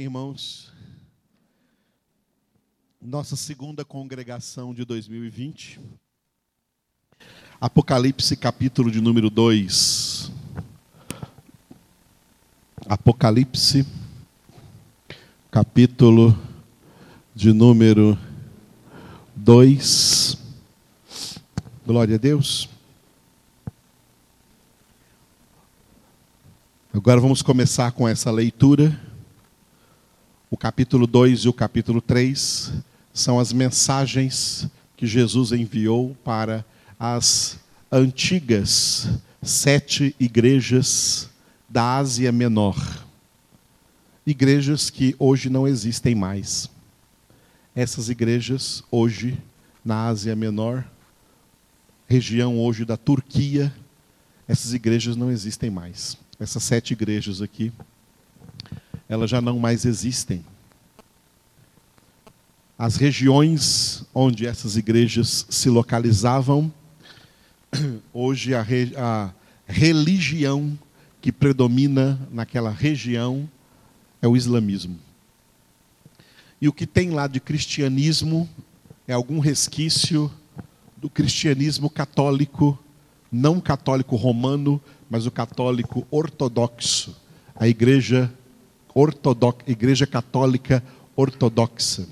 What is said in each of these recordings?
Irmãos, nossa segunda congregação de 2020, Apocalipse, capítulo de número 2. Apocalipse, capítulo de número 2. Glória a Deus. Agora vamos começar com essa leitura. O capítulo 2 e o capítulo 3 são as mensagens que Jesus enviou para as antigas sete igrejas da Ásia Menor. Igrejas que hoje não existem mais. Essas igrejas, hoje, na Ásia Menor, região hoje da Turquia, essas igrejas não existem mais. Essas sete igrejas aqui elas já não mais existem. As regiões onde essas igrejas se localizavam, hoje a, re, a religião que predomina naquela região é o islamismo. E o que tem lá de cristianismo é algum resquício do cristianismo católico, não católico romano, mas o católico ortodoxo, a igreja ortodoxa, Igreja Católica Ortodoxa.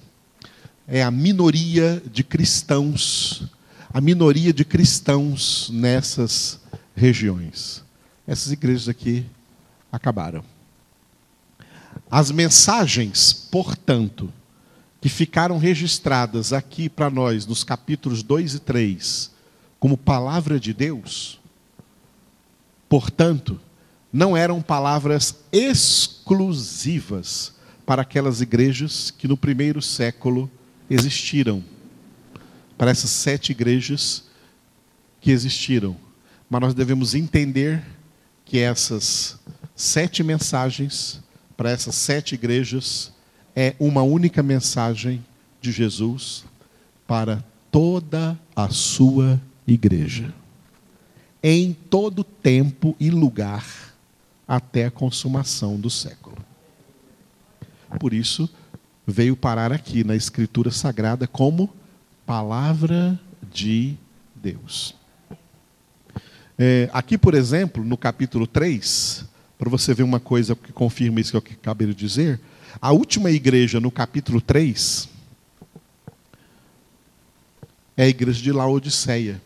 É a minoria de cristãos, a minoria de cristãos nessas regiões. Essas igrejas aqui acabaram. As mensagens, portanto, que ficaram registradas aqui para nós nos capítulos 2 e 3, como palavra de Deus, portanto, não eram palavras exclusivas para aquelas igrejas que no primeiro século existiram. Para essas sete igrejas que existiram. Mas nós devemos entender que essas sete mensagens para essas sete igrejas é uma única mensagem de Jesus para toda a sua igreja. Em todo tempo e lugar até a consumação do século. Por isso, veio parar aqui na Escritura Sagrada como palavra de Deus. É, aqui, por exemplo, no capítulo 3, para você ver uma coisa que confirma isso que eu acabei de dizer, a última igreja no capítulo 3 é a igreja de Laodiceia.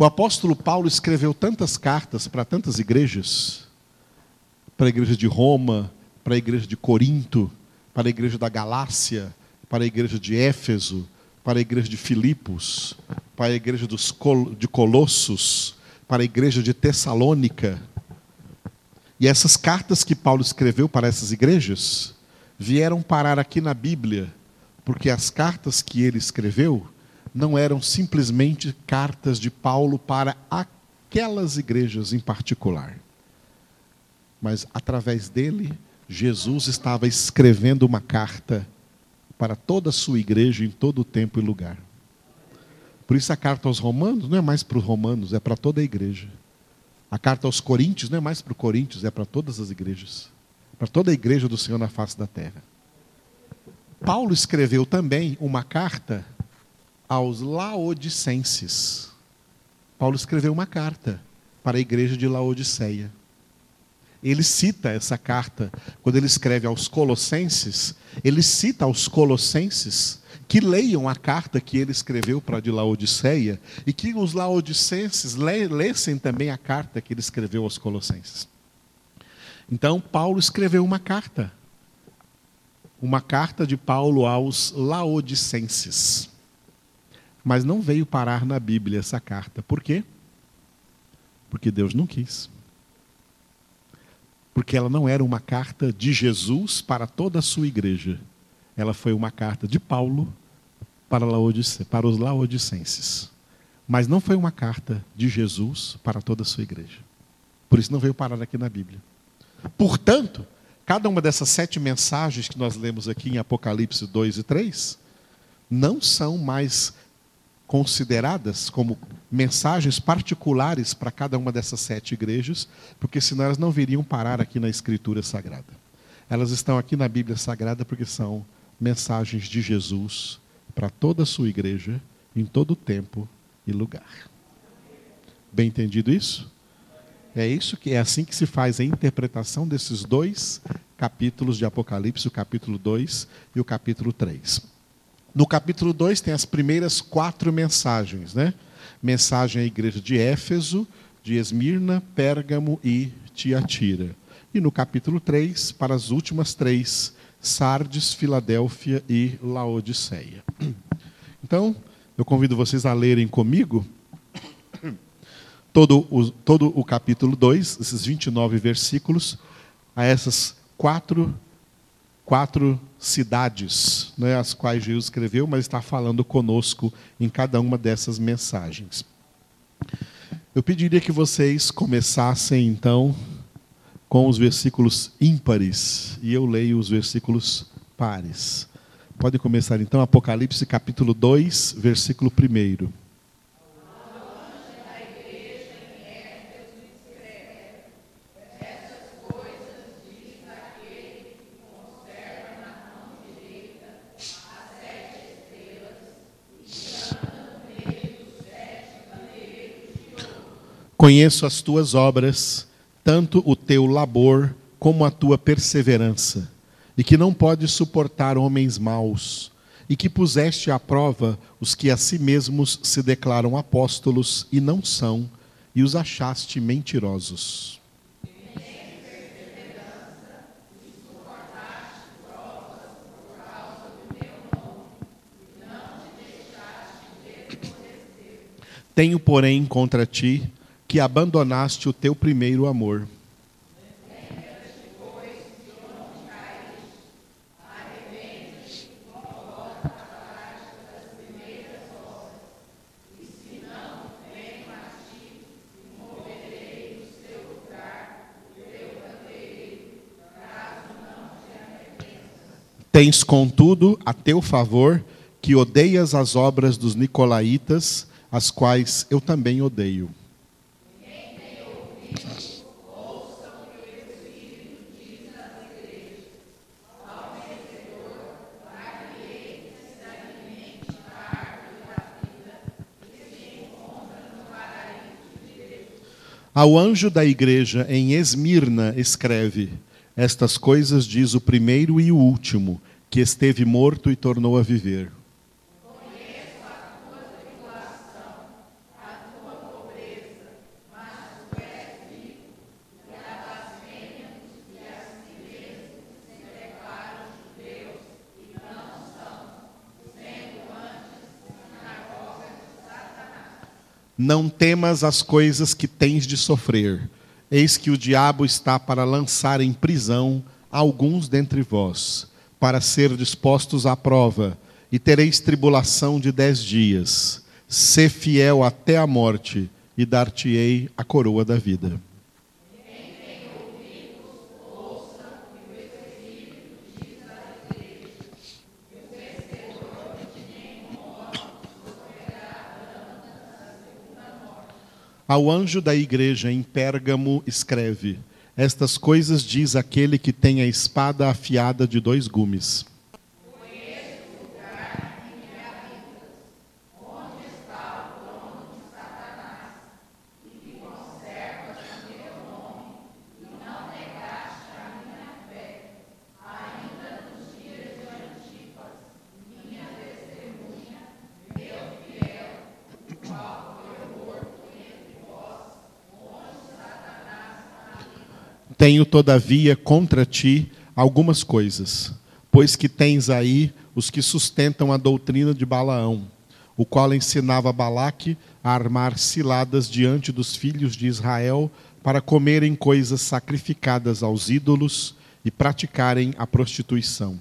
O apóstolo Paulo escreveu tantas cartas para tantas igrejas, para a igreja de Roma, para a igreja de Corinto, para a igreja da Galácia, para a igreja de Éfeso, para a igreja de Filipos, para a igreja dos Col de Colossos, para a igreja de Tessalônica. E essas cartas que Paulo escreveu para essas igrejas vieram parar aqui na Bíblia, porque as cartas que ele escreveu não eram simplesmente cartas de Paulo para aquelas igrejas em particular. Mas através dele, Jesus estava escrevendo uma carta para toda a sua igreja em todo o tempo e lugar. Por isso a carta aos romanos não é mais para os romanos, é para toda a igreja. A carta aos coríntios não é mais para os coríntios, é para todas as igrejas. Para toda a igreja do Senhor na face da terra. Paulo escreveu também uma carta aos laodicenses. Paulo escreveu uma carta para a igreja de Laodiceia. Ele cita essa carta quando ele escreve aos Colossenses, ele cita aos Colossenses que leiam a carta que ele escreveu para de Laodiceia e que os laodicenses lessem também a carta que ele escreveu aos Colossenses. Então, Paulo escreveu uma carta. Uma carta de Paulo aos laodicenses. Mas não veio parar na Bíblia essa carta. Por quê? Porque Deus não quis. Porque ela não era uma carta de Jesus para toda a sua igreja. Ela foi uma carta de Paulo para, para os laodicenses. Mas não foi uma carta de Jesus para toda a sua igreja. Por isso não veio parar aqui na Bíblia. Portanto, cada uma dessas sete mensagens que nós lemos aqui em Apocalipse 2 e 3 não são mais consideradas como mensagens particulares para cada uma dessas sete igrejas, porque senão elas não viriam parar aqui na Escritura Sagrada. Elas estão aqui na Bíblia Sagrada porque são mensagens de Jesus para toda a sua igreja, em todo tempo e lugar. Bem entendido isso? É isso que é assim que se faz a interpretação desses dois capítulos de Apocalipse, o capítulo 2 e o capítulo 3. No capítulo 2 tem as primeiras quatro mensagens, né? Mensagem à igreja de Éfeso, de Esmirna, Pérgamo e Tiatira. E no capítulo 3, para as últimas três, Sardes, Filadélfia e Laodiceia. Então, eu convido vocês a lerem comigo todo o, todo o capítulo 2, esses 29 versículos, a essas quatro, quatro cidades, né, as quais Jesus escreveu, mas está falando conosco em cada uma dessas mensagens. Eu pediria que vocês começassem, então, com os versículos ímpares, e eu leio os versículos pares. Pode começar, então, Apocalipse capítulo 2, versículo 1. Conheço as tuas obras, tanto o teu labor como a tua perseverança, e que não podes suportar homens maus, e que puseste à prova os que a si mesmos se declaram apóstolos e não são, e os achaste mentirosos. Tenho, porém, contra ti que abandonaste o teu primeiro amor. Tens, contudo, a teu favor que odeias as obras dos nicolaítas, as quais eu também odeio. Ao anjo da igreja em Esmirna escreve: Estas coisas diz o primeiro e o último, que esteve morto e tornou a viver. Não temas as coisas que tens de sofrer. Eis que o diabo está para lançar em prisão alguns dentre vós, para ser dispostos à prova, e tereis tribulação de dez dias. Sê fiel até a morte, e dar-te-ei a coroa da vida. Ao anjo da igreja em Pérgamo escreve: Estas coisas diz aquele que tem a espada afiada de dois gumes. Tenho, todavia, contra ti algumas coisas, pois que tens aí os que sustentam a doutrina de Balaão, o qual ensinava Balaque a armar ciladas diante dos filhos de Israel para comerem coisas sacrificadas aos ídolos e praticarem a prostituição.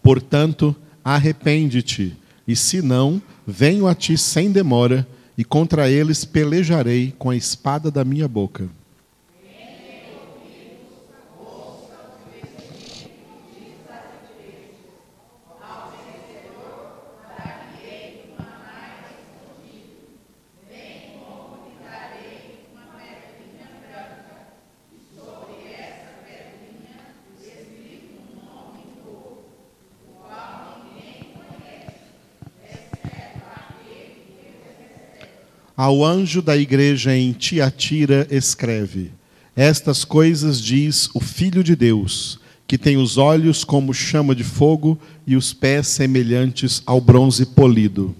Portanto, arrepende-te, e se não, venho a ti sem demora, e contra eles pelejarei com a espada da minha boca. Ao anjo da igreja em Tiatira, escreve: Estas coisas diz o Filho de Deus, que tem os olhos como chama de fogo e os pés semelhantes ao bronze polido.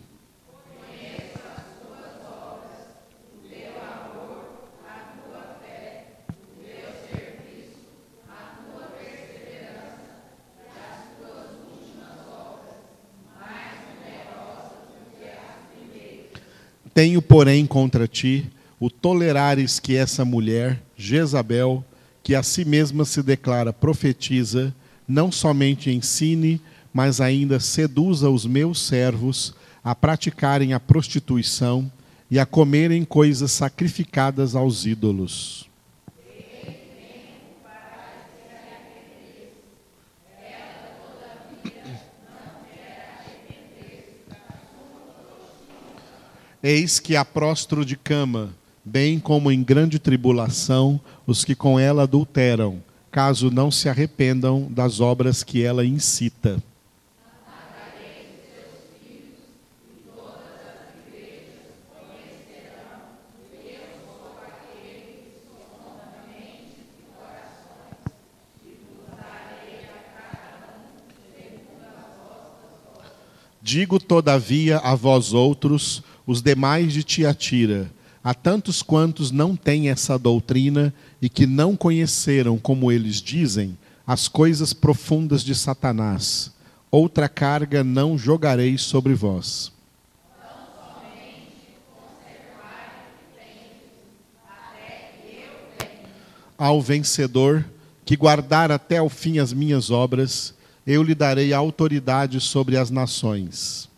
Tenho, porém, contra ti o tolerares que essa mulher, Jezabel, que a si mesma se declara profetiza, não somente ensine, mas ainda seduza os meus servos a praticarem a prostituição e a comerem coisas sacrificadas aos ídolos. Eis que a prostro de cama, bem como em grande tribulação, os que com ela adulteram, caso não se arrependam das obras que ela incita. Digo, todavia, a vós outros, os demais de Tiatira, a tantos quantos não têm essa doutrina e que não conheceram, como eles dizem, as coisas profundas de Satanás, outra carga não jogarei sobre vós. Ao vencedor, que guardar até o fim as minhas obras, eu lhe darei autoridade sobre as nações.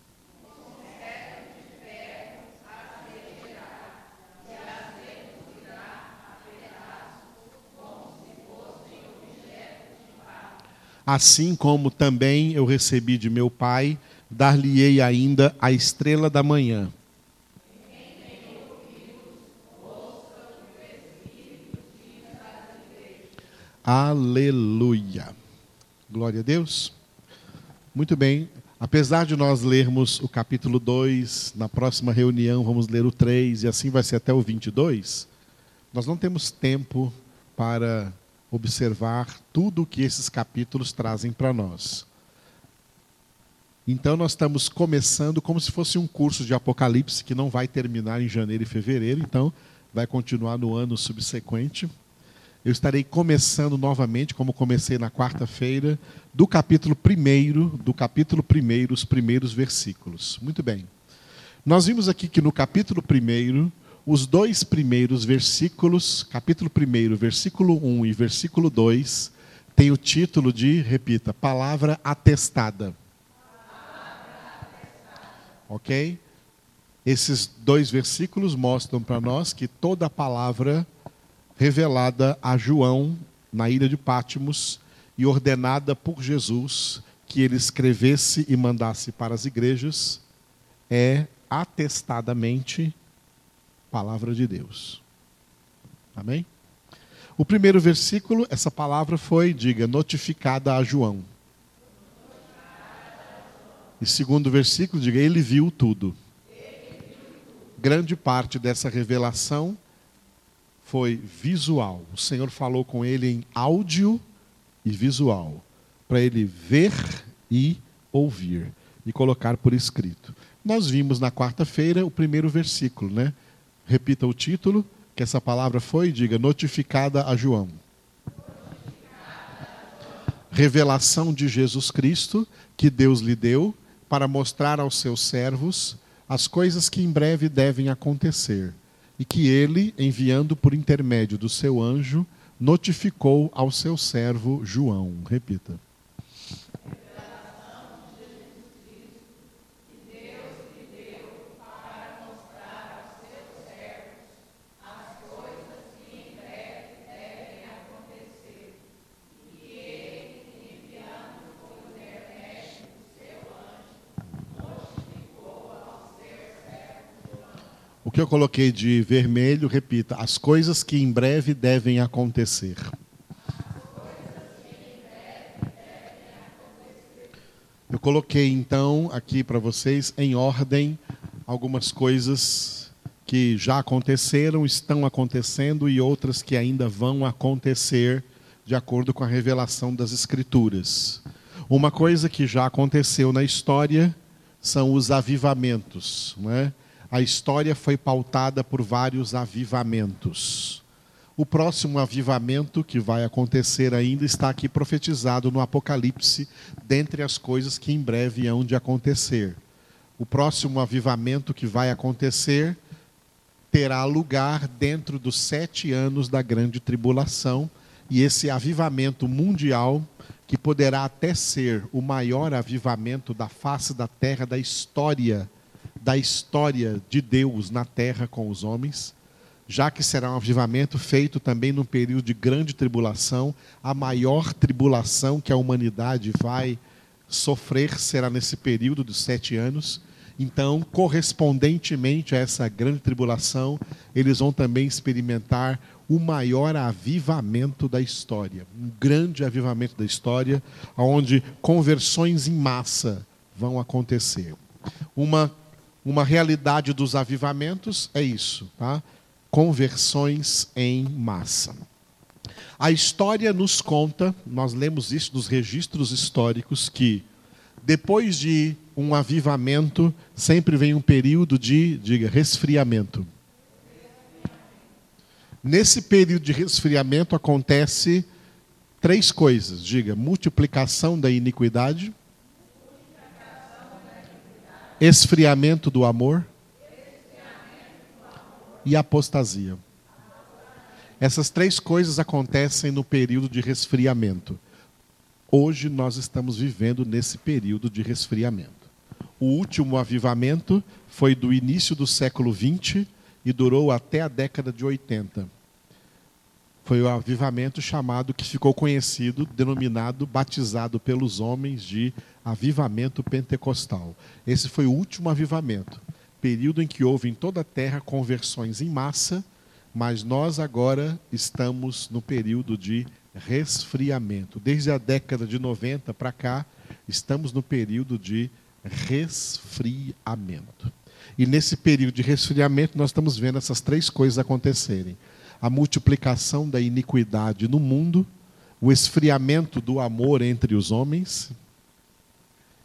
Assim como também eu recebi de meu Pai, dar-lhe-ei ainda a estrela da manhã. Aleluia. Glória a Deus. Muito bem. Apesar de nós lermos o capítulo 2, na próxima reunião vamos ler o 3 e assim vai ser até o 22, nós não temos tempo para observar tudo o que esses capítulos trazem para nós. Então nós estamos começando como se fosse um curso de Apocalipse que não vai terminar em janeiro e fevereiro, então vai continuar no ano subsequente. Eu estarei começando novamente, como comecei na quarta-feira, do capítulo 1, do capítulo 1, os primeiros versículos. Muito bem. Nós vimos aqui que no capítulo 1, os dois primeiros versículos, capítulo 1, versículo 1 e versículo 2, tem o título de, repita, palavra atestada. Ok? Esses dois versículos mostram para nós que toda palavra revelada a João na ilha de Pátimos e ordenada por Jesus que ele escrevesse e mandasse para as igrejas, é atestadamente palavra de Deus. Amém? O primeiro versículo, essa palavra foi, diga, notificada a João. E segundo versículo, diga, ele viu tudo. Grande parte dessa revelação foi visual. O Senhor falou com ele em áudio e visual, para ele ver e ouvir e colocar por escrito. Nós vimos na quarta-feira o primeiro versículo, né? Repita o título, que essa palavra foi, diga, notificada a João. Revelação de Jesus Cristo que Deus lhe deu para mostrar aos seus servos as coisas que em breve devem acontecer e que ele, enviando por intermédio do seu anjo, notificou ao seu servo João. Repita. Que eu coloquei de vermelho, repita, as coisas que em breve devem acontecer. Eu coloquei então aqui para vocês em ordem algumas coisas que já aconteceram, estão acontecendo e outras que ainda vão acontecer, de acordo com a revelação das Escrituras. Uma coisa que já aconteceu na história são os avivamentos. Não é? A história foi pautada por vários avivamentos. O próximo avivamento que vai acontecer ainda está aqui profetizado no Apocalipse, dentre as coisas que em breve hão de acontecer. O próximo avivamento que vai acontecer terá lugar dentro dos sete anos da grande tribulação, e esse avivamento mundial, que poderá até ser o maior avivamento da face da terra da história, da história de Deus na terra com os homens, já que será um avivamento feito também num período de grande tribulação, a maior tribulação que a humanidade vai sofrer será nesse período dos sete anos. Então, correspondentemente a essa grande tribulação, eles vão também experimentar o maior avivamento da história, um grande avivamento da história, onde conversões em massa vão acontecer. Uma, uma realidade dos avivamentos é isso, tá? conversões em massa. A história nos conta, nós lemos isso nos registros históricos, que depois de um avivamento, sempre vem um período de, diga, resfriamento. Nesse período de resfriamento acontece três coisas, diga, multiplicação da iniquidade, esfriamento do amor e apostasia. Essas três coisas acontecem no período de resfriamento. Hoje nós estamos vivendo nesse período de resfriamento. O último avivamento foi do início do século XX e durou até a década de 80. Foi o avivamento chamado, que ficou conhecido, denominado, batizado pelos homens de avivamento pentecostal. Esse foi o último avivamento período em que houve em toda a terra conversões em massa, mas nós agora estamos no período de resfriamento. Desde a década de 90 para cá, estamos no período de resfriamento. E nesse período de resfriamento, nós estamos vendo essas três coisas acontecerem: a multiplicação da iniquidade no mundo, o esfriamento do amor entre os homens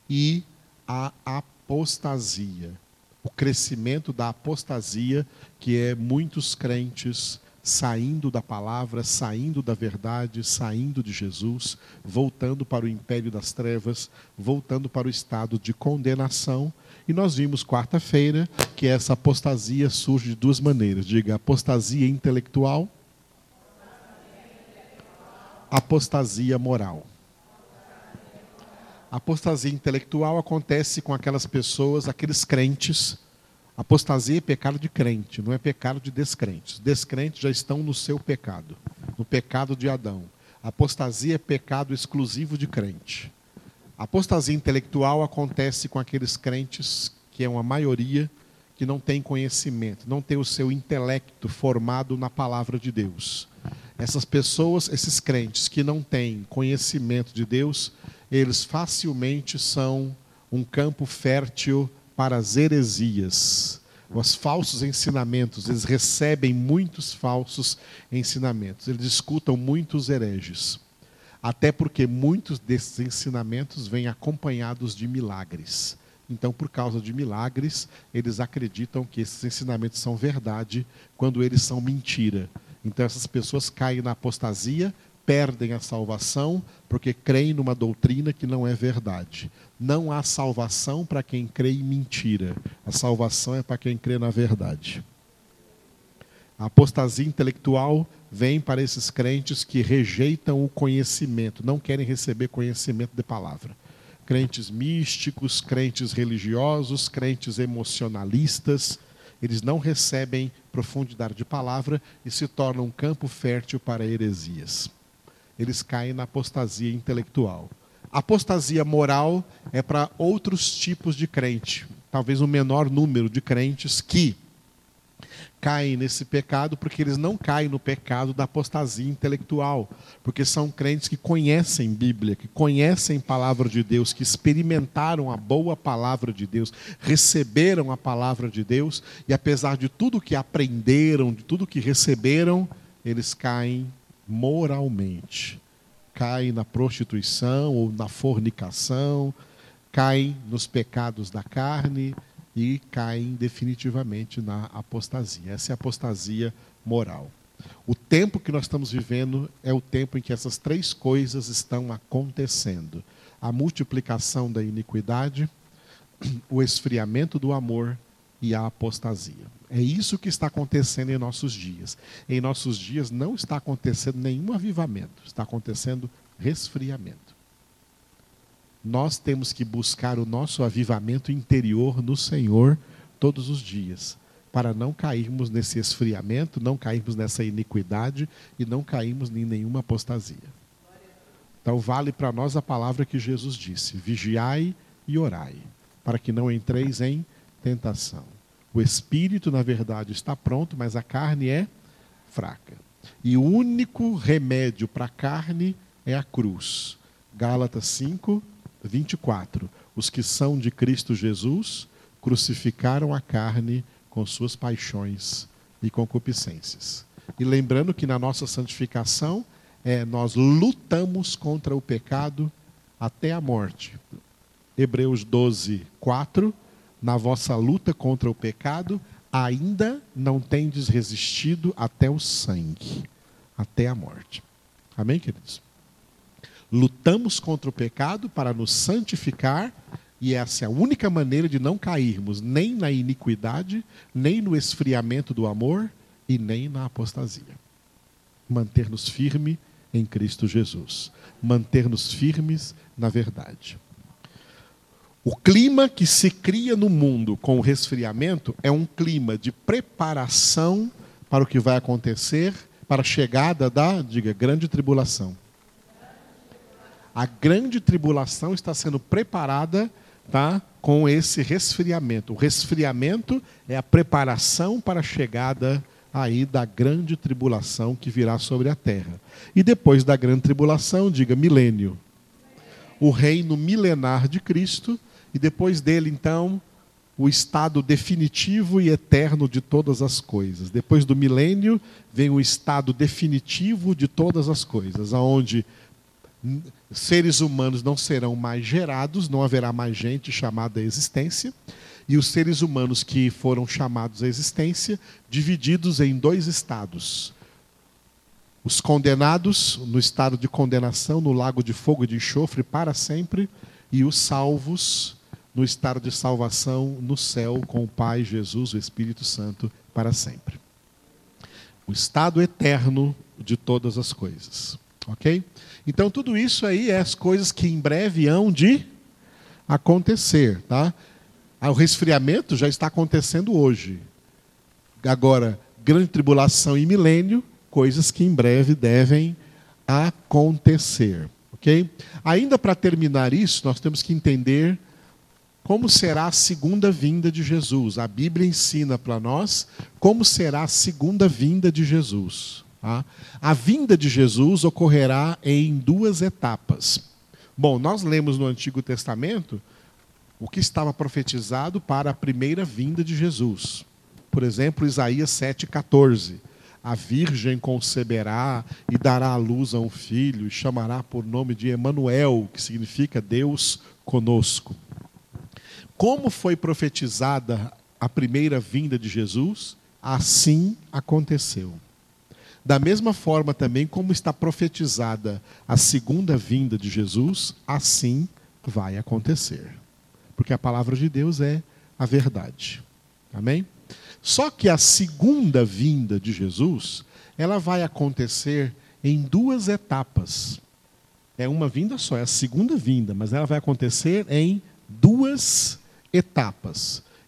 e a apostasia o crescimento da apostasia, que é muitos crentes saindo da palavra, saindo da verdade, saindo de Jesus, voltando para o império das trevas, voltando para o estado de condenação. E nós vimos quarta-feira que essa apostasia surge de duas maneiras: diga, apostasia intelectual, apostasia moral. A apostasia intelectual acontece com aquelas pessoas, aqueles crentes. Apostasia é pecado de crente, não é pecado de descrentes. Descrentes já estão no seu pecado, no pecado de Adão. Apostasia é pecado exclusivo de crente. Apostasia intelectual acontece com aqueles crentes, que é uma maioria, que não tem conhecimento, não tem o seu intelecto formado na palavra de Deus. Essas pessoas, esses crentes que não têm conhecimento de Deus, eles facilmente são um campo fértil para as heresias, os falsos ensinamentos. Eles recebem muitos falsos ensinamentos, eles escutam muitos hereges. Até porque muitos desses ensinamentos vêm acompanhados de milagres. Então, por causa de milagres, eles acreditam que esses ensinamentos são verdade, quando eles são mentira. Então, essas pessoas caem na apostasia, perdem a salvação porque creem numa doutrina que não é verdade. Não há salvação para quem crê em mentira. A salvação é para quem crê na verdade. A apostasia intelectual vem para esses crentes que rejeitam o conhecimento, não querem receber conhecimento de palavra. Crentes místicos, crentes religiosos, crentes emocionalistas, eles não recebem profundidade de palavra e se tornam um campo fértil para heresias eles caem na apostasia intelectual. Apostasia moral é para outros tipos de crente, talvez um menor número de crentes que caem nesse pecado porque eles não caem no pecado da apostasia intelectual, porque são crentes que conhecem Bíblia, que conhecem palavra de Deus, que experimentaram a boa palavra de Deus, receberam a palavra de Deus e apesar de tudo que aprenderam, de tudo que receberam, eles caem moralmente. Caem na prostituição ou na fornicação, caem nos pecados da carne, e caem definitivamente na apostasia. Essa é a apostasia moral. O tempo que nós estamos vivendo é o tempo em que essas três coisas estão acontecendo: a multiplicação da iniquidade, o esfriamento do amor e a apostasia. É isso que está acontecendo em nossos dias. Em nossos dias não está acontecendo nenhum avivamento, está acontecendo resfriamento nós temos que buscar o nosso avivamento interior no Senhor todos os dias, para não cairmos nesse esfriamento, não cairmos nessa iniquidade e não cairmos em nenhuma apostasia. Então, vale para nós a palavra que Jesus disse: vigiai e orai, para que não entreis em tentação. O espírito, na verdade, está pronto, mas a carne é fraca. E o único remédio para a carne é a cruz. Gálatas 5, 24. Os que são de Cristo Jesus crucificaram a carne com suas paixões e concupiscências. E lembrando que na nossa santificação, é, nós lutamos contra o pecado até a morte. Hebreus 12, 4. Na vossa luta contra o pecado, ainda não tendes resistido até o sangue, até a morte. Amém, queridos? Lutamos contra o pecado para nos santificar, e essa é a única maneira de não cairmos nem na iniquidade, nem no esfriamento do amor e nem na apostasia. Manter-nos firmes em Cristo Jesus. Manter-nos firmes na verdade. O clima que se cria no mundo com o resfriamento é um clima de preparação para o que vai acontecer, para a chegada da, diga, grande tribulação. A grande tribulação está sendo preparada tá, com esse resfriamento. O resfriamento é a preparação para a chegada aí da grande tribulação que virá sobre a terra. E depois da grande tribulação, diga milênio. O reino milenar de Cristo e depois dele então o estado definitivo e eterno de todas as coisas. Depois do milênio vem o estado definitivo de todas as coisas, aonde seres humanos não serão mais gerados, não haverá mais gente chamada à existência, e os seres humanos que foram chamados à existência, divididos em dois estados. Os condenados no estado de condenação, no lago de fogo e de enxofre para sempre, e os salvos no estado de salvação no céu com o Pai, Jesus, o Espírito Santo para sempre. O estado eterno de todas as coisas. Ok? Então, tudo isso aí é as coisas que em breve hão de acontecer. Tá? Ah, o resfriamento já está acontecendo hoje. Agora, grande tribulação e milênio, coisas que em breve devem acontecer. Ok? Ainda para terminar isso, nós temos que entender como será a segunda vinda de Jesus. A Bíblia ensina para nós como será a segunda vinda de Jesus. Tá? A vinda de Jesus ocorrerá em duas etapas. Bom, nós lemos no Antigo Testamento o que estava profetizado para a primeira vinda de Jesus. Por exemplo, Isaías 7,14. A virgem conceberá e dará à luz a um filho, e chamará por nome de Emanuel, que significa Deus conosco. Como foi profetizada a primeira vinda de Jesus, assim aconteceu. Da mesma forma também como está profetizada a segunda vinda de Jesus, assim vai acontecer. Porque a palavra de Deus é a verdade. Amém? Só que a segunda vinda de Jesus, ela vai acontecer em duas etapas. É uma vinda só, é a segunda vinda, mas ela vai acontecer em duas etapas.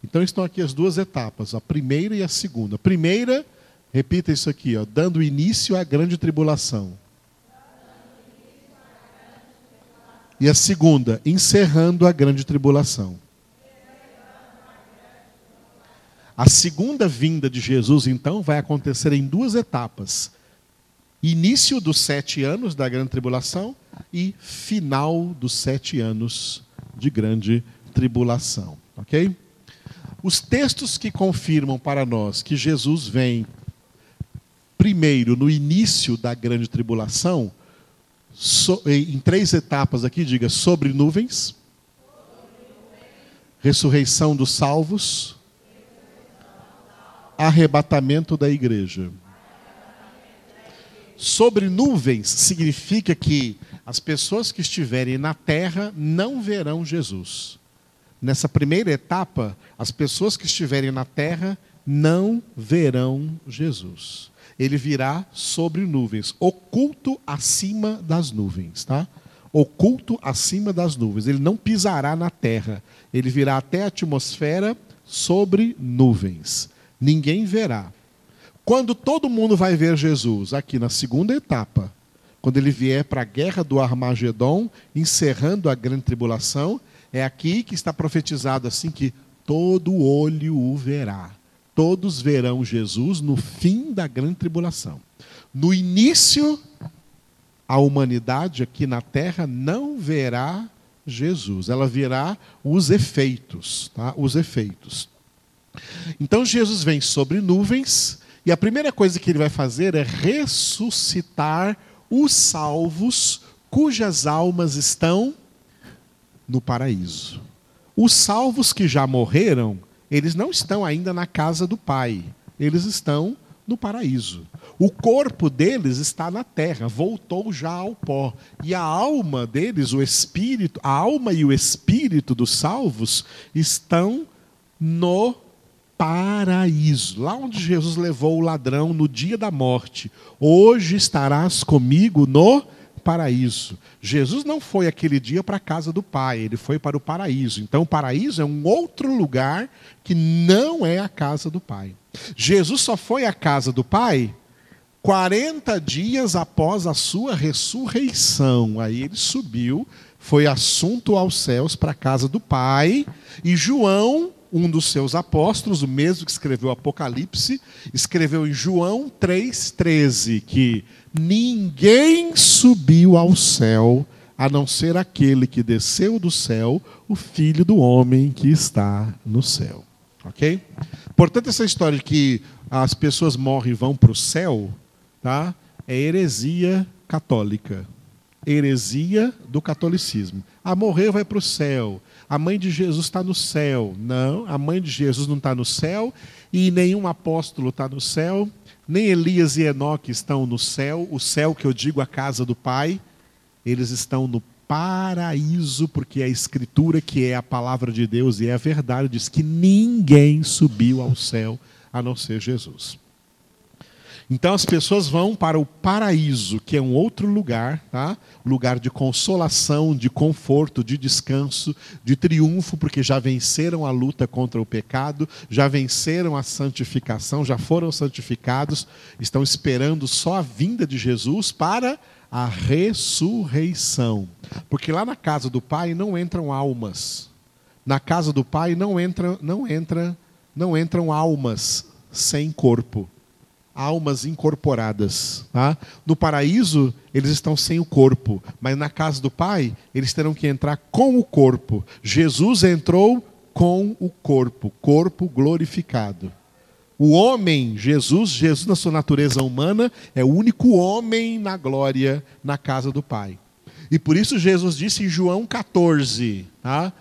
Então estão aqui as duas etapas, a primeira e a segunda. A primeira Repita isso aqui, ó, dando início à grande tribulação. E a segunda, encerrando a grande tribulação. A segunda vinda de Jesus, então, vai acontecer em duas etapas: início dos sete anos da grande tribulação e final dos sete anos de grande tribulação. Ok? Os textos que confirmam para nós que Jesus vem primeiro no início da grande tribulação, so, em três etapas aqui, diga, sobre nuvens, ressurreição dos salvos, arrebatamento da igreja. Sobre nuvens significa que as pessoas que estiverem na terra não verão Jesus. Nessa primeira etapa, as pessoas que estiverem na terra não verão Jesus. Ele virá sobre nuvens, oculto acima das nuvens, tá? Oculto acima das nuvens. Ele não pisará na terra. Ele virá até a atmosfera sobre nuvens. Ninguém verá. Quando todo mundo vai ver Jesus, aqui na segunda etapa, quando ele vier para a guerra do Armagedon, encerrando a grande tribulação, é aqui que está profetizado assim que todo olho o verá. Todos verão Jesus no fim da grande tribulação. No início, a humanidade aqui na terra não verá Jesus. Ela verá os efeitos, tá? Os efeitos. Então Jesus vem sobre nuvens e a primeira coisa que ele vai fazer é ressuscitar os salvos cujas almas estão no paraíso. Os salvos que já morreram, eles não estão ainda na casa do Pai, eles estão no paraíso. O corpo deles está na terra, voltou já ao pó. E a alma deles, o espírito, a alma e o espírito dos salvos estão no paraíso, lá onde Jesus levou o ladrão no dia da morte. Hoje estarás comigo no paraíso. Jesus não foi aquele dia para a casa do Pai, ele foi para o paraíso. Então, o paraíso é um outro lugar que não é a casa do Pai. Jesus só foi à casa do Pai 40 dias após a sua ressurreição. Aí ele subiu, foi assunto aos céus para a casa do Pai, e João um dos seus apóstolos, o mesmo que escreveu Apocalipse, escreveu em João 3,13 que ninguém subiu ao céu a não ser aquele que desceu do céu, o filho do homem que está no céu. Ok? Portanto, essa história de que as pessoas morrem e vão para o céu, tá? é heresia católica. Heresia do catolicismo. Ah, morreu, vai para o céu a mãe de Jesus está no céu. Não, a mãe de Jesus não está no céu e nenhum apóstolo está no céu, nem Elias e Enoque estão no céu. O céu que eu digo a casa do Pai, eles estão no paraíso, porque a Escritura, que é a palavra de Deus e é a verdade, diz que ninguém subiu ao céu a não ser Jesus. Então as pessoas vão para o paraíso, que é um outro lugar, tá? Lugar de consolação, de conforto, de descanso, de triunfo, porque já venceram a luta contra o pecado, já venceram a santificação, já foram santificados, estão esperando só a vinda de Jesus para a ressurreição. Porque lá na casa do Pai não entram almas. Na casa do Pai não entra, não entra, não entram almas sem corpo almas incorporadas. Tá? No paraíso, eles estão sem o corpo, mas na casa do Pai, eles terão que entrar com o corpo. Jesus entrou com o corpo, corpo glorificado. O homem, Jesus, Jesus na sua natureza humana, é o único homem na glória na casa do Pai. E por isso Jesus disse em João 14, tá?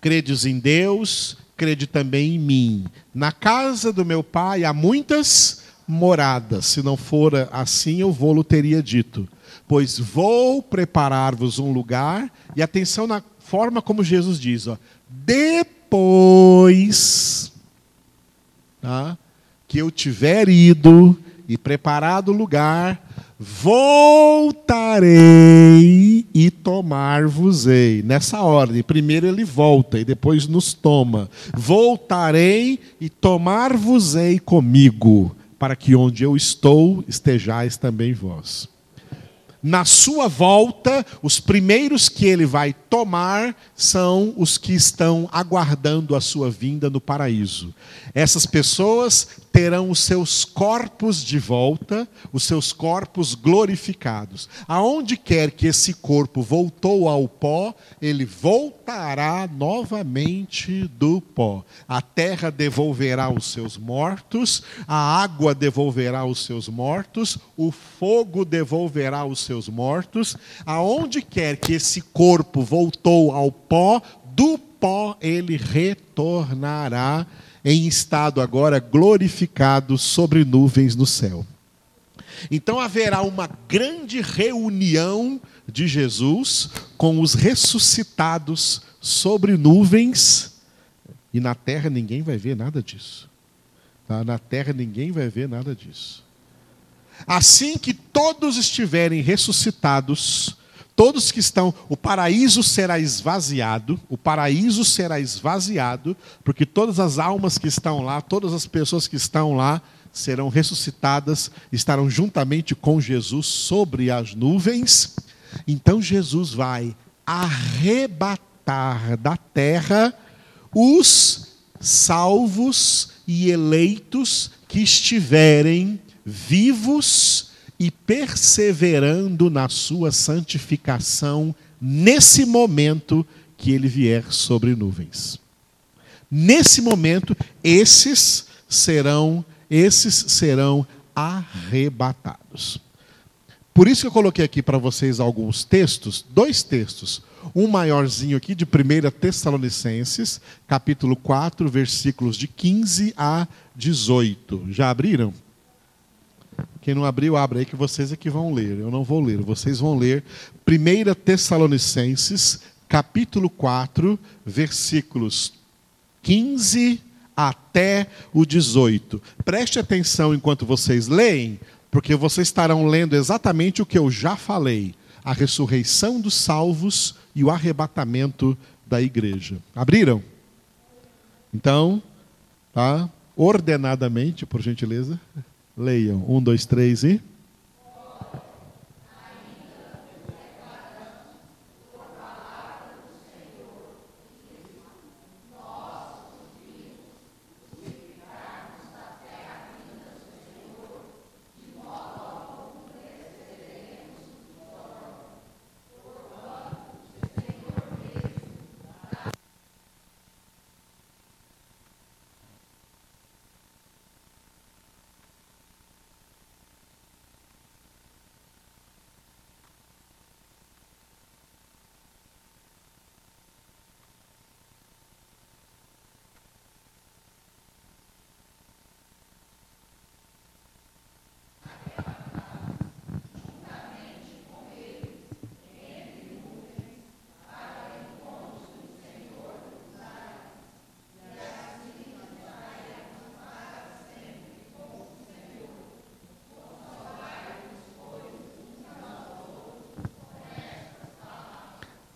Credes em Deus, crede também em mim. Na casa do meu pai há muitas moradas. Se não for assim, eu vou-lo teria dito. Pois vou preparar-vos um lugar. E atenção na forma como Jesus diz: ó, depois tá, que eu tiver ido e preparado o lugar, voltarei e tomar-vos-ei. Nessa ordem, primeiro ele volta e depois nos toma. Voltarei e tomar-vos-ei comigo, para que onde eu estou estejais também vós. na sua volta, os primeiros que ele vai tomar são os que estão aguardando a sua vinda no paraíso. Essas pessoas terão os seus corpos de volta, os seus corpos glorificados. Aonde quer que esse corpo voltou ao pó, ele voltará novamente do pó. A terra devolverá os seus mortos, a água devolverá os seus mortos, o fogo devolverá os seus mortos. Aonde quer que esse corpo voltou ao pó, do pó ele retornará em estado agora glorificado sobre nuvens no céu. Então haverá uma grande reunião de Jesus com os ressuscitados sobre nuvens, e na terra ninguém vai ver nada disso. Tá? Na terra ninguém vai ver nada disso. Assim que todos estiverem ressuscitados, todos que estão, o paraíso será esvaziado, o paraíso será esvaziado, porque todas as almas que estão lá, todas as pessoas que estão lá, serão ressuscitadas, estarão juntamente com Jesus sobre as nuvens. Então Jesus vai arrebatar da terra os salvos e eleitos que estiverem vivos e perseverando na sua santificação nesse momento que ele vier sobre nuvens. Nesse momento, esses serão, esses serão arrebatados. Por isso que eu coloquei aqui para vocês alguns textos, dois textos. Um maiorzinho aqui de 1 Tessalonicenses, capítulo 4, versículos de 15 a 18. Já abriram? Quem não abriu, abre aí que vocês é que vão ler. Eu não vou ler. Vocês vão ler 1 Tessalonicenses, capítulo 4, versículos 15 até o 18. Preste atenção enquanto vocês leem, porque vocês estarão lendo exatamente o que eu já falei: a ressurreição dos salvos e o arrebatamento da igreja. Abriram? Então, tá? Ordenadamente, por gentileza. Leiam. Um, dois, três e.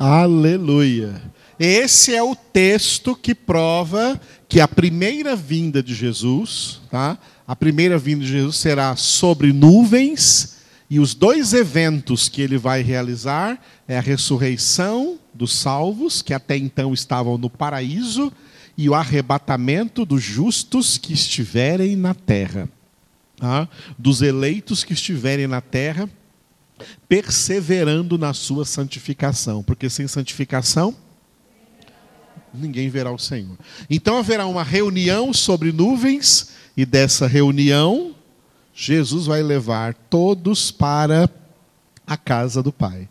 Aleluia. Esse é o texto que prova que a primeira vinda de Jesus, tá? A primeira vinda de Jesus será sobre nuvens e os dois eventos que ele vai realizar é a ressurreição dos salvos que até então estavam no paraíso e o arrebatamento dos justos que estiverem na terra, tá? Dos eleitos que estiverem na terra perseverando na sua santificação, porque sem santificação ninguém verá o Senhor. Então haverá uma reunião sobre nuvens e dessa reunião Jesus vai levar todos para a casa do Pai.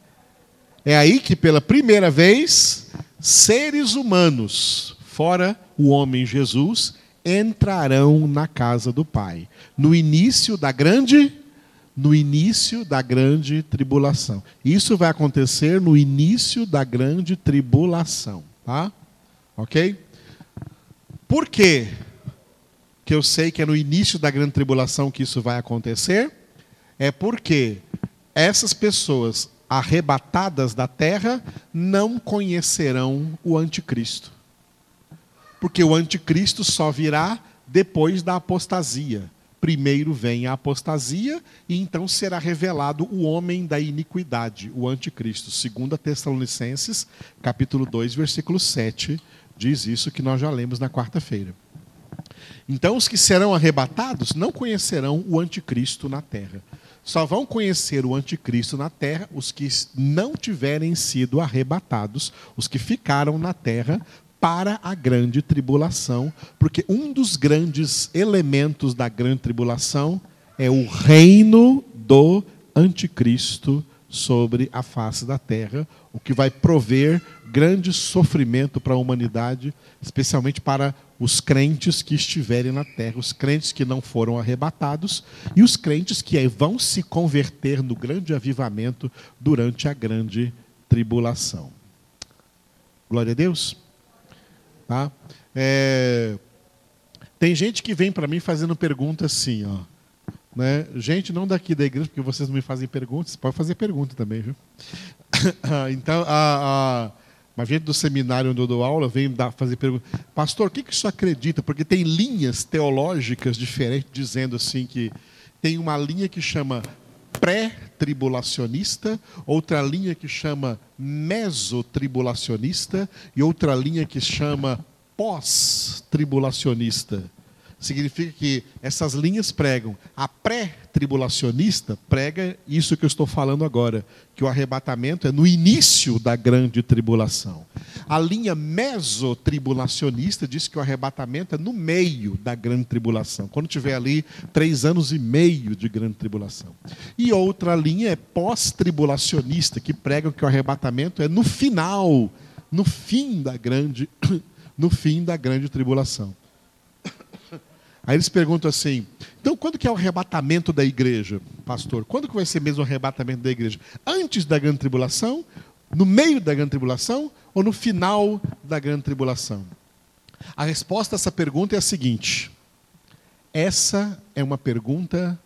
É aí que pela primeira vez seres humanos, fora o homem Jesus, entrarão na casa do Pai. No início da grande no início da grande tribulação. Isso vai acontecer no início da grande tribulação, tá? OK? Por quê? Que eu sei que é no início da grande tribulação que isso vai acontecer? É porque essas pessoas arrebatadas da terra não conhecerão o anticristo. Porque o anticristo só virá depois da apostasia primeiro vem a apostasia e então será revelado o homem da iniquidade, o anticristo. 2 Tessalonicenses, capítulo 2, versículo 7, diz isso que nós já lemos na quarta-feira. Então os que serão arrebatados não conhecerão o anticristo na terra. Só vão conhecer o anticristo na terra os que não tiverem sido arrebatados, os que ficaram na terra para a grande tribulação, porque um dos grandes elementos da grande tribulação é o reino do anticristo sobre a face da terra, o que vai prover grande sofrimento para a humanidade, especialmente para os crentes que estiverem na terra, os crentes que não foram arrebatados e os crentes que vão se converter no grande avivamento durante a grande tribulação. Glória a Deus. Tá? É... Tem gente que vem para mim fazendo pergunta assim, ó. Né? Gente, não daqui da igreja, porque vocês não me fazem perguntas, pode fazer pergunta também, viu? então, a, a gente do seminário onde eu dou aula vem dar, fazer pergunta. Pastor, o que, que isso acredita? Porque tem linhas teológicas diferentes dizendo assim que tem uma linha que chama pré-tribulacionista, outra linha que chama mesotribulacionista e outra linha que chama pós-tribulacionista. Significa que essas linhas pregam. A pré-tribulacionista prega isso que eu estou falando agora, que o arrebatamento é no início da grande tribulação. A linha mesotribulacionista diz que o arrebatamento é no meio da grande tribulação, quando tiver ali três anos e meio de grande tribulação. E outra linha é pós-tribulacionista, que prega que o arrebatamento é no final, no fim da grande, no fim da grande tribulação. Aí eles perguntam assim: então quando que é o arrebatamento da igreja, pastor? Quando que vai ser mesmo o arrebatamento da igreja? Antes da grande tribulação? No meio da grande tribulação? Ou no final da grande tribulação? A resposta a essa pergunta é a seguinte: essa é uma pergunta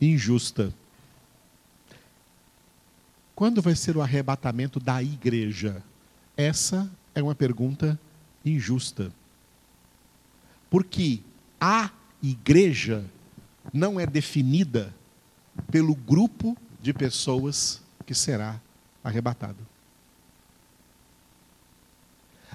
injusta. Quando vai ser o arrebatamento da igreja? Essa é uma pergunta injusta. Porque a igreja não é definida pelo grupo de pessoas que será arrebatado.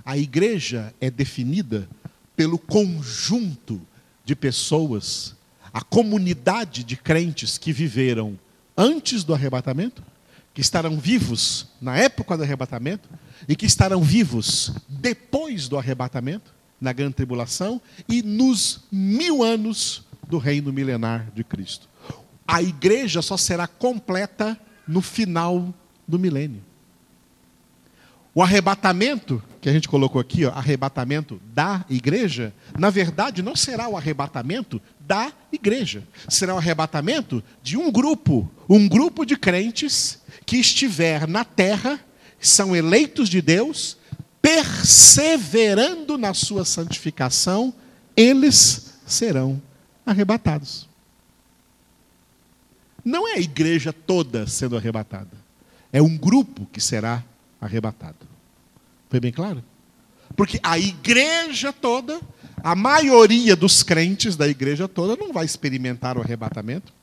A igreja é definida pelo conjunto de pessoas, a comunidade de crentes que viveram antes do arrebatamento, que estarão vivos na época do arrebatamento e que estarão vivos depois do arrebatamento na grande tribulação e nos mil anos do reino milenar de Cristo. A igreja só será completa no final do milênio. O arrebatamento, que a gente colocou aqui, ó, arrebatamento da igreja, na verdade não será o arrebatamento da igreja. Será o arrebatamento de um grupo, um grupo de crentes que estiver na terra, são eleitos de Deus, perseverando na sua santificação, eles serão arrebatados. Não é a igreja toda sendo arrebatada, é um grupo que será arrebatado. Foi bem claro? Porque a igreja toda, a maioria dos crentes da igreja toda não vai experimentar o arrebatamento.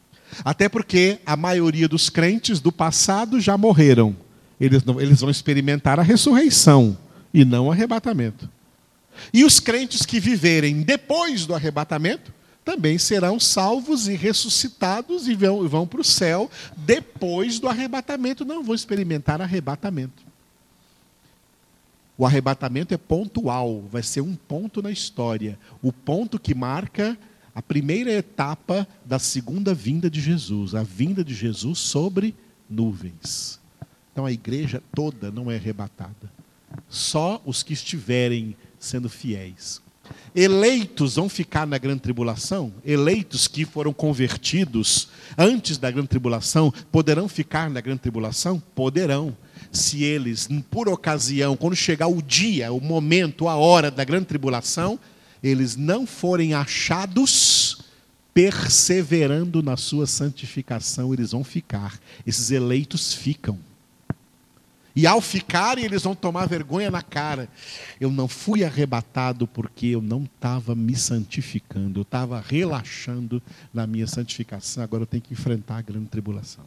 Até porque a maioria dos crentes do passado já morreram. Eles, não, eles vão experimentar a ressurreição e não arrebatamento. E os crentes que viverem depois do arrebatamento também serão salvos e ressuscitados e vão, vão para o céu depois do arrebatamento, não vão experimentar arrebatamento. O arrebatamento é pontual, vai ser um ponto na história, o ponto que marca a primeira etapa da segunda vinda de Jesus, a vinda de Jesus sobre nuvens. Então a igreja toda não é arrebatada só os que estiverem sendo fiéis. Eleitos vão ficar na grande tribulação? Eleitos que foram convertidos antes da grande tribulação poderão ficar na grande tribulação? Poderão. Se eles, por ocasião, quando chegar o dia, o momento, a hora da grande tribulação, eles não forem achados perseverando na sua santificação, eles vão ficar. Esses eleitos ficam. E ao ficarem, eles vão tomar vergonha na cara. Eu não fui arrebatado porque eu não estava me santificando, eu estava relaxando na minha santificação. Agora eu tenho que enfrentar a grande tribulação.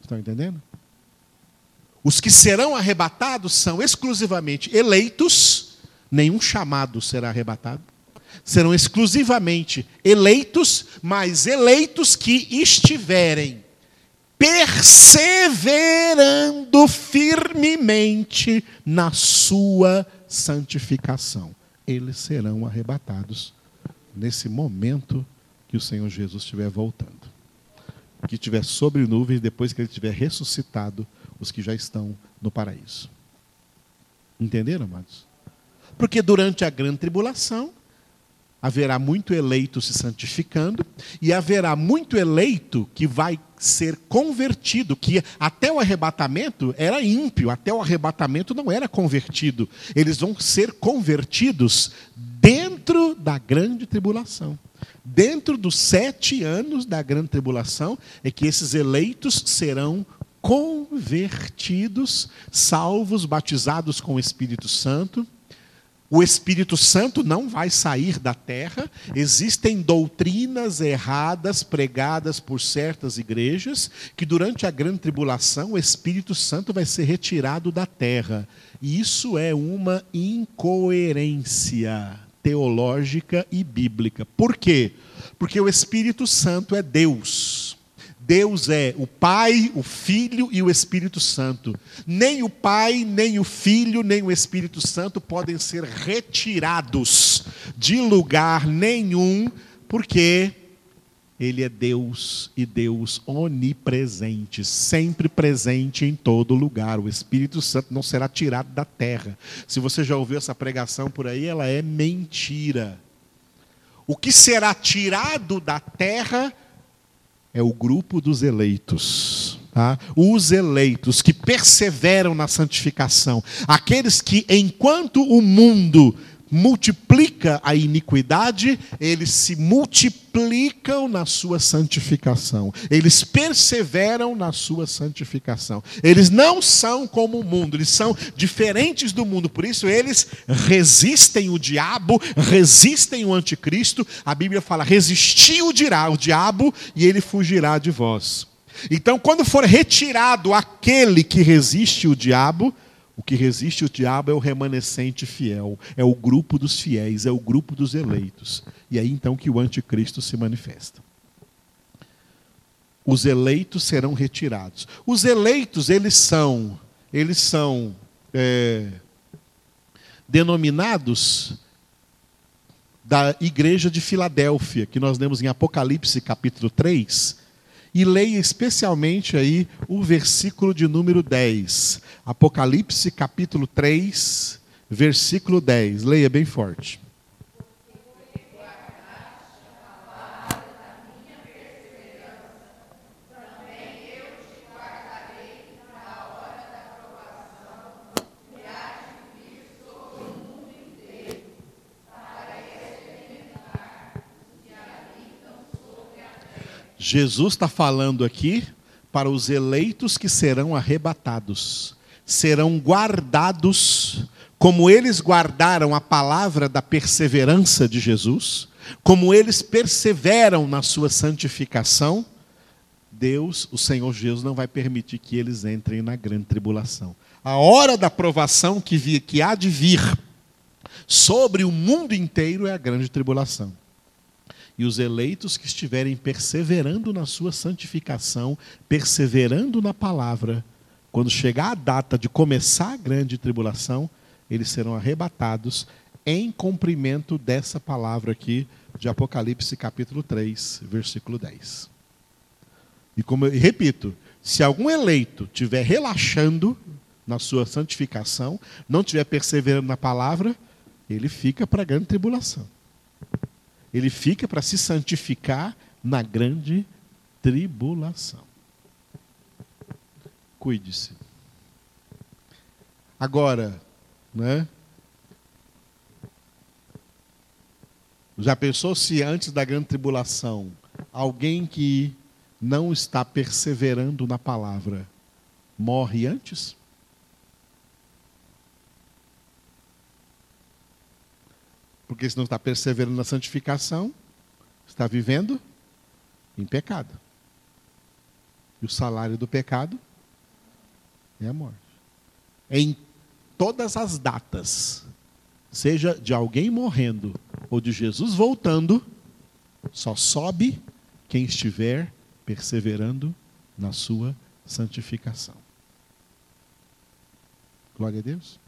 Estão entendendo? Os que serão arrebatados são exclusivamente eleitos, nenhum chamado será arrebatado. Serão exclusivamente eleitos, mas eleitos que estiverem perseverando firmemente na sua santificação. Eles serão arrebatados nesse momento que o Senhor Jesus estiver voltando. Que estiver sobre nuvens depois que ele estiver ressuscitado os que já estão no paraíso. Entenderam, amados? Porque durante a grande tribulação, haverá muito eleito se santificando e haverá muito eleito que vai ser convertido, que até o arrebatamento era ímpio, até o arrebatamento não era convertido. Eles vão ser convertidos dentro da grande tribulação. Dentro dos sete anos da grande tribulação é que esses eleitos serão convertidos, salvos, batizados com o Espírito Santo o Espírito Santo não vai sair da terra. Existem doutrinas erradas pregadas por certas igrejas que durante a grande tribulação o Espírito Santo vai ser retirado da terra. E isso é uma incoerência teológica e bíblica. Por quê? Porque o Espírito Santo é Deus. Deus é o Pai, o Filho e o Espírito Santo. Nem o Pai, nem o Filho, nem o Espírito Santo podem ser retirados de lugar nenhum, porque ele é Deus e Deus onipresente, sempre presente em todo lugar. O Espírito Santo não será tirado da terra. Se você já ouviu essa pregação por aí, ela é mentira. O que será tirado da terra é o grupo dos eleitos. Tá? Os eleitos que perseveram na santificação, aqueles que, enquanto o mundo multiplica a iniquidade, eles se multiplicam na sua santificação. Eles perseveram na sua santificação. Eles não são como o mundo, eles são diferentes do mundo. Por isso eles resistem o diabo, resistem o anticristo. A Bíblia fala: "Resistiu o diabo e ele fugirá de vós". Então, quando for retirado aquele que resiste o diabo, o que resiste o diabo é o remanescente fiel, é o grupo dos fiéis, é o grupo dos eleitos. E é aí então que o anticristo se manifesta. Os eleitos serão retirados. Os eleitos, eles são, eles são é, denominados da igreja de Filadélfia, que nós lemos em Apocalipse capítulo 3, e leia especialmente aí o versículo de número 10. Apocalipse capítulo 3, versículo 10. Leia bem forte. Jesus está falando aqui para os eleitos que serão arrebatados, serão guardados, como eles guardaram a palavra da perseverança de Jesus, como eles perseveram na sua santificação, Deus, o Senhor Jesus, não vai permitir que eles entrem na grande tribulação. A hora da provação que, vi, que há de vir sobre o mundo inteiro é a grande tribulação. E os eleitos que estiverem perseverando na sua santificação, perseverando na palavra, quando chegar a data de começar a grande tribulação, eles serão arrebatados em cumprimento dessa palavra aqui de Apocalipse capítulo 3, versículo 10. E como eu repito, se algum eleito estiver relaxando na sua santificação, não estiver perseverando na palavra, ele fica para a grande tribulação. Ele fica para se santificar na grande tribulação. Cuide-se. Agora, né? Já pensou se antes da grande tribulação, alguém que não está perseverando na palavra, morre antes? Porque se não está perseverando na santificação, está vivendo em pecado. E o salário do pecado é a morte. Em todas as datas, seja de alguém morrendo ou de Jesus voltando, só sobe quem estiver perseverando na sua santificação. Glória a Deus.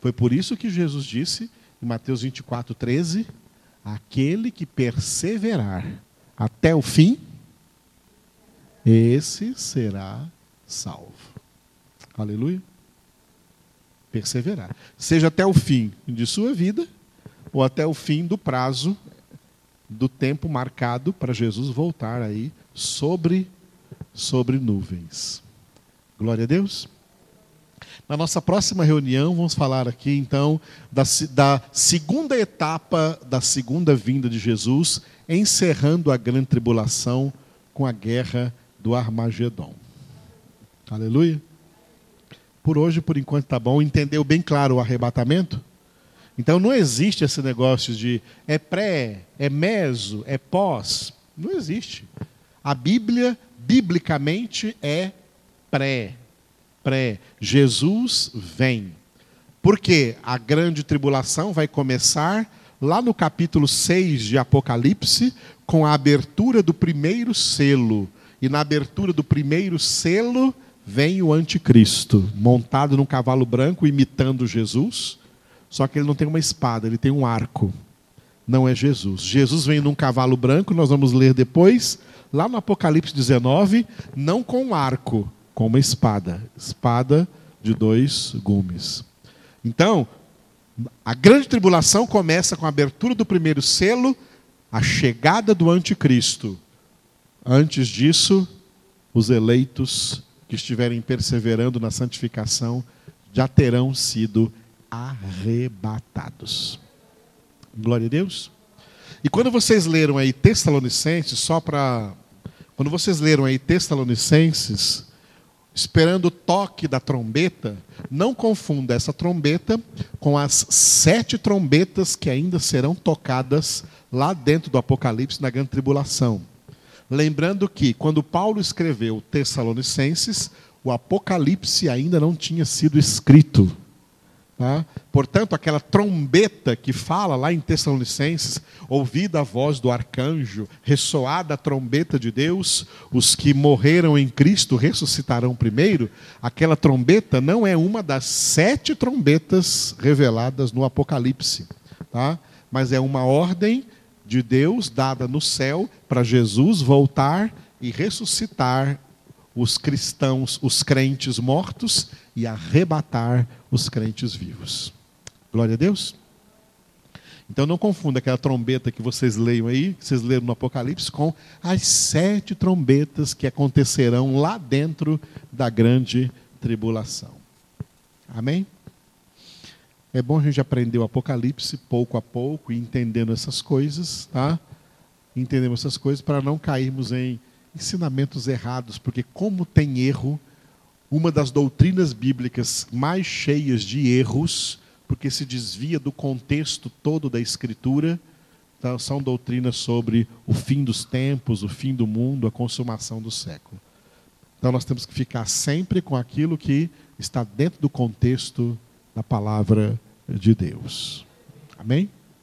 Foi por isso que Jesus disse em Mateus 24, 13: Aquele que perseverar até o fim, esse será salvo. Aleluia. Perseverar. Seja até o fim de sua vida, ou até o fim do prazo do tempo marcado para Jesus voltar aí sobre sobre nuvens. Glória a Deus. Na nossa próxima reunião, vamos falar aqui então da, da, segunda etapa da segunda vinda de Jesus, encerrando a grande tribulação com a guerra do Armagedon. Aleluia. Por hoje, por enquanto, está bom. Entendeu bem claro o arrebatamento? Então não existe esse negócio de é pré, é meso, é pós. Não existe. A Bíblia, biblicamente, é pré. Pré. Jesus vem. Porque a grande tribulação vai começar lá no capítulo 6 de Apocalipse, com a abertura do primeiro selo. E na abertura do primeiro selo vem o anticristo, montado num cavalo branco, imitando Jesus. Só que ele não tem uma espada, ele tem um arco. Não é Jesus. Jesus vem num cavalo branco, nós vamos ler depois, lá no Apocalipse 19, não com um arco, com uma espada. Espada de dois gumes. Então, a grande tribulação começa com a abertura do primeiro selo, a chegada do anticristo. Antes disso, os eleitos que estiverem perseverando na santificação já terão sido arrebatados. Glória a Deus. E quando vocês leram aí Tessalonicenses, só para. Quando vocês leram aí Tessalonicenses, esperando o toque da trombeta, não confunda essa trombeta com as sete trombetas que ainda serão tocadas lá dentro do Apocalipse na grande tribulação. Lembrando que quando Paulo escreveu Tessalonicenses, o Apocalipse ainda não tinha sido escrito. Tá? Portanto, aquela trombeta que fala lá em Tessalonicenses, ouvida a voz do arcanjo, ressoada a trombeta de Deus, os que morreram em Cristo ressuscitarão primeiro, aquela trombeta não é uma das sete trombetas reveladas no Apocalipse, tá? mas é uma ordem de Deus dada no céu para Jesus voltar e ressuscitar os cristãos, os crentes mortos e arrebatar os crentes vivos. Glória a Deus. Então não confunda aquela trombeta que vocês leiam aí, que vocês leram no Apocalipse, com as sete trombetas que acontecerão lá dentro da grande tribulação. Amém? É bom a gente aprender o Apocalipse pouco a pouco, entendendo essas coisas, tá? Entendemos essas coisas para não cairmos em ensinamentos errados, porque como tem erro, uma das doutrinas bíblicas mais cheias de erros, porque se desvia do contexto todo da Escritura, então, são doutrinas sobre o fim dos tempos, o fim do mundo, a consumação do século. Então nós temos que ficar sempre com aquilo que está dentro do contexto da palavra de Deus. Amém?